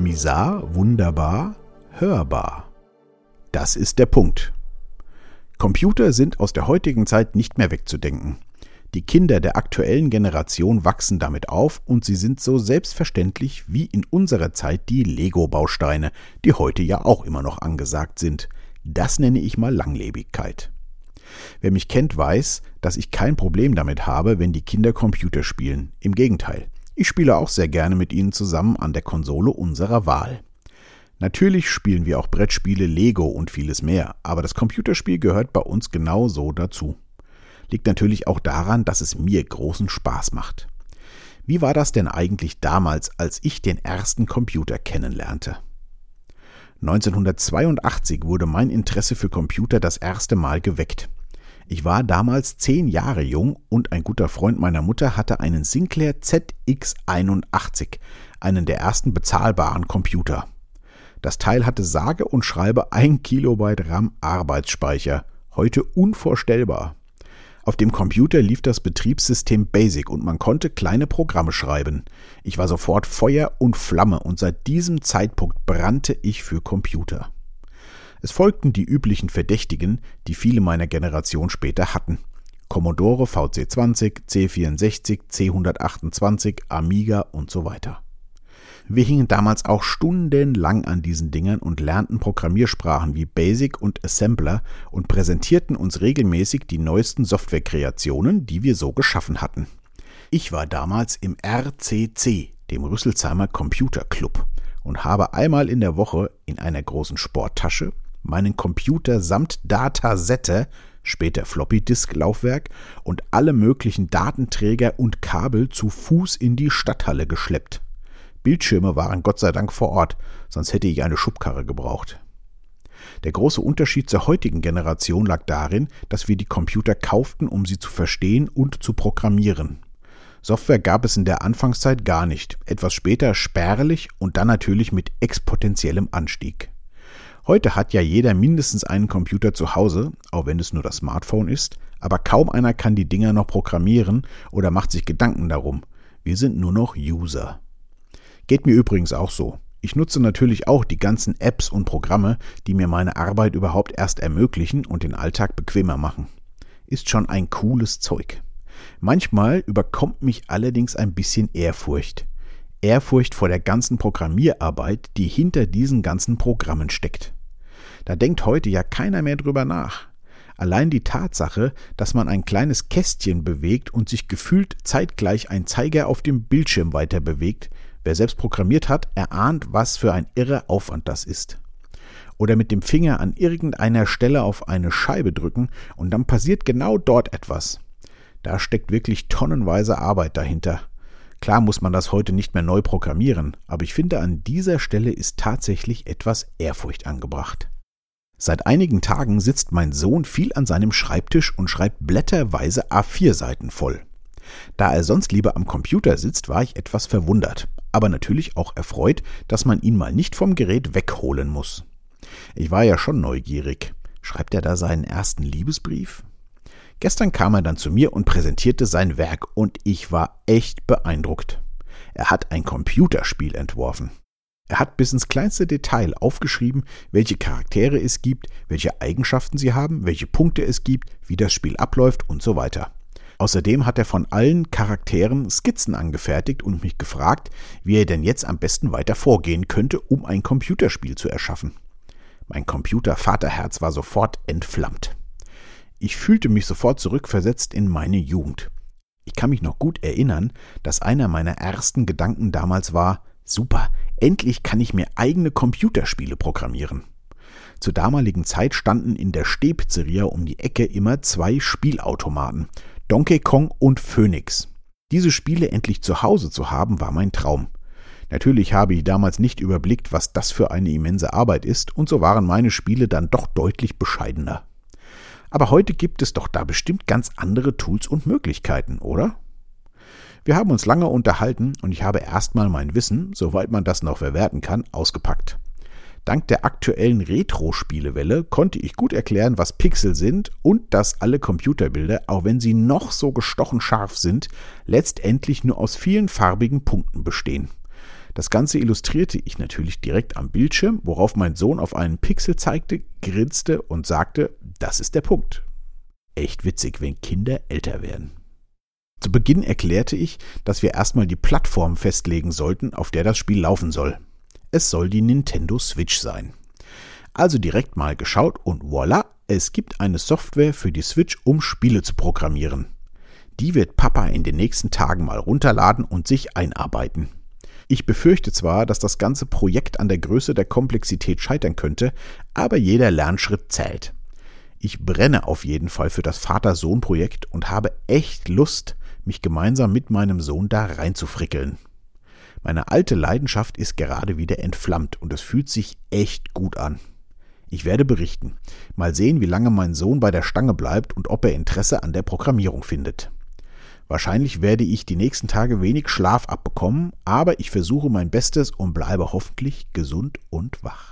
Misar, wunderbar, hörbar. Das ist der Punkt. Computer sind aus der heutigen Zeit nicht mehr wegzudenken. Die Kinder der aktuellen Generation wachsen damit auf und sie sind so selbstverständlich wie in unserer Zeit die Lego-Bausteine, die heute ja auch immer noch angesagt sind. Das nenne ich mal Langlebigkeit. Wer mich kennt, weiß, dass ich kein Problem damit habe, wenn die Kinder Computer spielen. Im Gegenteil, ich spiele auch sehr gerne mit ihnen zusammen an der Konsole unserer Wahl. Natürlich spielen wir auch Brettspiele, Lego und vieles mehr, aber das Computerspiel gehört bei uns genau so dazu. Liegt natürlich auch daran, dass es mir großen Spaß macht. Wie war das denn eigentlich damals, als ich den ersten Computer kennenlernte? 1982 wurde mein Interesse für Computer das erste Mal geweckt. Ich war damals zehn Jahre jung und ein guter Freund meiner Mutter hatte einen Sinclair ZX81, einen der ersten bezahlbaren Computer. Das Teil hatte sage und schreibe 1 Kilobyte RAM Arbeitsspeicher. Heute unvorstellbar. Auf dem Computer lief das Betriebssystem Basic und man konnte kleine Programme schreiben. Ich war sofort Feuer und Flamme und seit diesem Zeitpunkt brannte ich für Computer. Es folgten die üblichen Verdächtigen, die viele meiner Generation später hatten. Commodore VC20, C64, C128, Amiga und so weiter. Wir hingen damals auch stundenlang an diesen Dingern und lernten Programmiersprachen wie Basic und Assembler und präsentierten uns regelmäßig die neuesten Softwarekreationen, die wir so geschaffen hatten. Ich war damals im RCC, dem Rüsselsheimer Computer Club, und habe einmal in der Woche in einer großen Sporttasche meinen Computer samt Datasette, später Floppy-Disk-Laufwerk und alle möglichen Datenträger und Kabel zu Fuß in die Stadthalle geschleppt. Bildschirme waren Gott sei Dank vor Ort, sonst hätte ich eine Schubkarre gebraucht. Der große Unterschied zur heutigen Generation lag darin, dass wir die Computer kauften, um sie zu verstehen und zu programmieren. Software gab es in der Anfangszeit gar nicht, etwas später spärlich und dann natürlich mit exponentiellem Anstieg. Heute hat ja jeder mindestens einen Computer zu Hause, auch wenn es nur das Smartphone ist, aber kaum einer kann die Dinger noch programmieren oder macht sich Gedanken darum. Wir sind nur noch User. Geht mir übrigens auch so. Ich nutze natürlich auch die ganzen Apps und Programme, die mir meine Arbeit überhaupt erst ermöglichen und den Alltag bequemer machen. Ist schon ein cooles Zeug. Manchmal überkommt mich allerdings ein bisschen Ehrfurcht. Ehrfurcht vor der ganzen Programmierarbeit, die hinter diesen ganzen Programmen steckt. Da denkt heute ja keiner mehr drüber nach. Allein die Tatsache, dass man ein kleines Kästchen bewegt und sich gefühlt zeitgleich ein Zeiger auf dem Bildschirm weiter bewegt, Wer selbst programmiert hat, erahnt, was für ein irrer Aufwand das ist. Oder mit dem Finger an irgendeiner Stelle auf eine Scheibe drücken und dann passiert genau dort etwas. Da steckt wirklich tonnenweise Arbeit dahinter. Klar muss man das heute nicht mehr neu programmieren, aber ich finde, an dieser Stelle ist tatsächlich etwas Ehrfurcht angebracht. Seit einigen Tagen sitzt mein Sohn viel an seinem Schreibtisch und schreibt blätterweise A4-Seiten voll. Da er sonst lieber am Computer sitzt, war ich etwas verwundert, aber natürlich auch erfreut, dass man ihn mal nicht vom Gerät wegholen muss. Ich war ja schon neugierig. Schreibt er da seinen ersten Liebesbrief? Gestern kam er dann zu mir und präsentierte sein Werk und ich war echt beeindruckt. Er hat ein Computerspiel entworfen. Er hat bis ins kleinste Detail aufgeschrieben, welche Charaktere es gibt, welche Eigenschaften sie haben, welche Punkte es gibt, wie das Spiel abläuft und so weiter. Außerdem hat er von allen Charakteren Skizzen angefertigt und mich gefragt, wie er denn jetzt am besten weiter vorgehen könnte, um ein Computerspiel zu erschaffen. Mein Computer-Vaterherz war sofort entflammt. Ich fühlte mich sofort zurückversetzt in meine Jugend. Ich kann mich noch gut erinnern, dass einer meiner ersten Gedanken damals war, super, endlich kann ich mir eigene Computerspiele programmieren. Zur damaligen Zeit standen in der Stehpizzeria um die Ecke immer zwei Spielautomaten Donkey Kong und Phoenix. Diese Spiele endlich zu Hause zu haben, war mein Traum. Natürlich habe ich damals nicht überblickt, was das für eine immense Arbeit ist, und so waren meine Spiele dann doch deutlich bescheidener. Aber heute gibt es doch da bestimmt ganz andere Tools und Möglichkeiten, oder? Wir haben uns lange unterhalten und ich habe erstmal mein Wissen, soweit man das noch verwerten kann, ausgepackt. Dank der aktuellen Retro-Spielewelle konnte ich gut erklären, was Pixel sind und dass alle Computerbilder, auch wenn sie noch so gestochen scharf sind, letztendlich nur aus vielen farbigen Punkten bestehen. Das Ganze illustrierte ich natürlich direkt am Bildschirm, worauf mein Sohn auf einen Pixel zeigte, grinste und sagte, das ist der Punkt. Echt witzig, wenn Kinder älter werden. Zu Beginn erklärte ich, dass wir erstmal die Plattform festlegen sollten, auf der das Spiel laufen soll. Es soll die Nintendo Switch sein. Also direkt mal geschaut und voilà, es gibt eine Software für die Switch, um Spiele zu programmieren. Die wird Papa in den nächsten Tagen mal runterladen und sich einarbeiten. Ich befürchte zwar, dass das ganze Projekt an der Größe der Komplexität scheitern könnte, aber jeder Lernschritt zählt. Ich brenne auf jeden Fall für das Vater-Sohn-Projekt und habe echt Lust, mich gemeinsam mit meinem Sohn da reinzufrickeln. Meine alte Leidenschaft ist gerade wieder entflammt und es fühlt sich echt gut an. Ich werde berichten. Mal sehen, wie lange mein Sohn bei der Stange bleibt und ob er Interesse an der Programmierung findet. Wahrscheinlich werde ich die nächsten Tage wenig Schlaf abbekommen, aber ich versuche mein Bestes und bleibe hoffentlich gesund und wach.